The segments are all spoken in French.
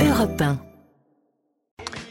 Europe 1.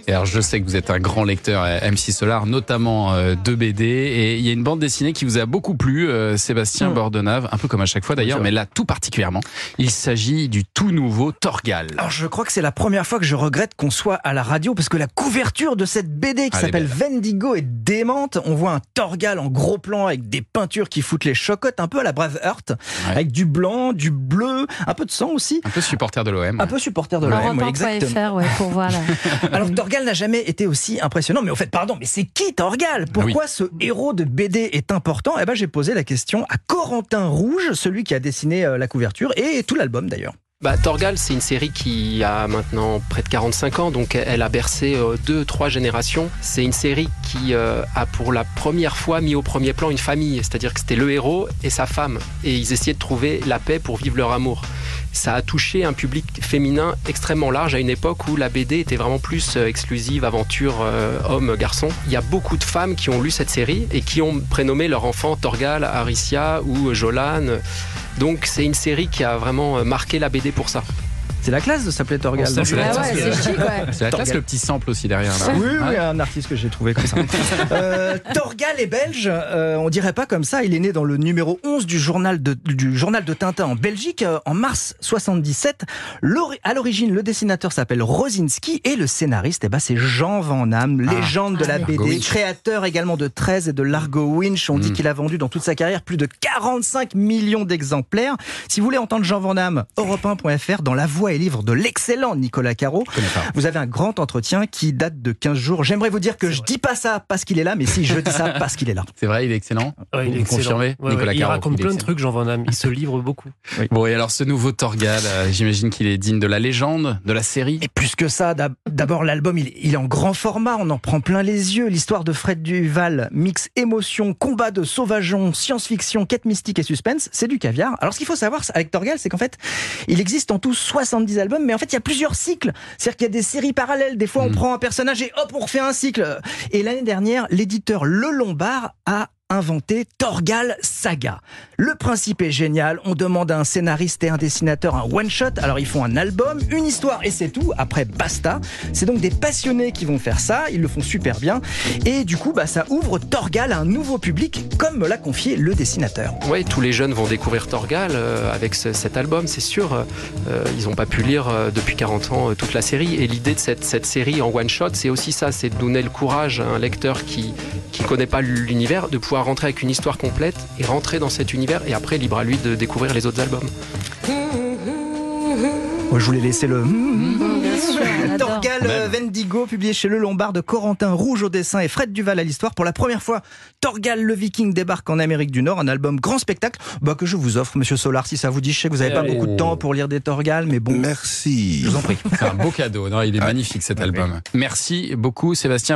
Et alors, je sais que vous êtes un grand lecteur MC Solar, notamment euh, de BD. Et il y a une bande dessinée qui vous a beaucoup plu, euh, Sébastien Mm. Bordenave, un peu comme à chaque fois d'ailleurs, mais là tout particulièrement. Il s'agit du tout nouveau Torgal. Alors je crois que c'est la première fois que je regrette qu'on soit à la radio parce que la couverture de cette BD qui Ah, s'appelle Vendigo est démente. On voit un Torgal en gros plan avec des peintures qui foutent les chocottes un peu à la Braveheart, Ouais. avec du blanc, du bleu, un peu de sang aussi. Un peu supporter de l'OM. Un peu supporter de l'OM, oui, exactement. Europe1.fr, ouais, pour voir là. Alors Torgal n'a jamais été aussi impressionnant. Mais au fait, pardon, mais c'est qui Torgal? Pourquoi ce héros de BD est important? Eh ben, j'ai posé la question à Corentin Rouge, celui qui a dessiné euh, la couverture et tout l'album d'ailleurs. Bah, Torgal, c'est une série qui a maintenant près de 45 ans, donc elle a bercé euh, deux, trois générations. C'est une série qui euh, a pour la première fois mis au premier plan une famille, c'est-à-dire que c'était le héros et sa femme, et ils essayaient de trouver la paix pour vivre leur amour. Ça a touché un public féminin extrêmement large à une époque où la BD était vraiment plus euh, exclusive, aventure euh, homme-garçon. Il y a beaucoup de femmes qui ont lu cette série et qui ont prénommé leur enfant Torgal, Aricia ou Jolan. Donc c'est une série qui a vraiment euh, marqué la BD pour ça. C'est la classe de s'appeler Torgal. Ah la classe, c'est chic, ouais. c'est la classe, le petit sample aussi derrière. Là. Oui, un artiste que j'ai trouvé comme ça. Euh, Torgal est belge, euh, on dirait pas comme ça. Il est né dans le numéro 11 du journal de, du journal de Tintin en Belgique euh, en mars 77. L'ori- À l'origine, le dessinateur s'appelle Rosinski et le scénariste, eh ben, c'est Jean Van Damme, légende de Ah la. BD, Largo Winch. créateur également de 13 et de Largo Winch. On dit Mm. qu'il a vendu dans toute sa carrière plus de 45 millions d'exemplaires. Si vous voulez entendre Jean Van Damme, europe1.fr dans la voix et livre de l'excellent Nicolas Caro. Vous avez un grand entretien qui date de 15 jours. J'aimerais vous dire que je dis pas ça parce qu'il est là, mais si je dis ça parce qu'il est là. C'est vrai, il est excellent. Ouais, il Vous est excellent. confirmez, Ouais, ouais, Nicolas Il Caro, raconte il est plein de trucs, Jean Van Damme. Il se livre beaucoup. Bon, et alors ce nouveau Torgal, euh, j'imagine qu'il est digne de la légende, de la série. Et plus que ça, d'ab- d'abord l'album, il, il est en grand format, on en prend plein les yeux. L'histoire de Fred Duval, mix émotion, combat de sauvageons, science-fiction, quête mystique et suspense, c'est du caviar. Alors ce qu'il faut savoir avec Torgal, c'est qu'en fait, il existe en tout 70 albums, mais en fait, il y a plusieurs cycles. C'est-à-dire qu'il y a des séries parallèles. Des fois, on Mm. prend un personnage et hop, on refait un cycle. Et l'année dernière, l'éditeur Le Lombard a inventé Torgal Saga. Le principe est génial. On demande à un scénariste et un dessinateur un one-shot. Alors ils font un album, une histoire et c'est tout. Après, basta. C'est donc des passionnés qui vont faire ça. Ils le font super bien. Et du coup, bah, ça ouvre Torgal à un nouveau public, comme me l'a confié le dessinateur. Oui, tous les jeunes vont découvrir Torgal euh, avec ce- cet album, c'est sûr. Euh, ils n'ont pas pu lire euh, depuis 40 ans toute la série. Et l'idée de cette, cette série en one-shot, c'est aussi ça, c'est de donner le courage à un lecteur qui ne connaît pas l'univers, de pouvoir rentrer avec une histoire complète et rentrer dans cet univers. Et après, libre à lui de découvrir les autres albums. Moi, je voulais laisser le... Torgal euh, Vendigo, publié chez Le Lombard de Corentin Rouge au dessin et Fred Duval à l'histoire. Pour la première fois, Torgal le Viking débarque en Amérique du Nord, un album grand spectacle bah, que je vous offre, monsieur Solar, si ça vous dit. Je sais que vous n'avez pas Oh. beaucoup de temps pour lire des Torgal, mais bon, Merci. je vous en prie. C'est un beau cadeau. Non, il est magnifique cet album. Merci beaucoup, Sébastien.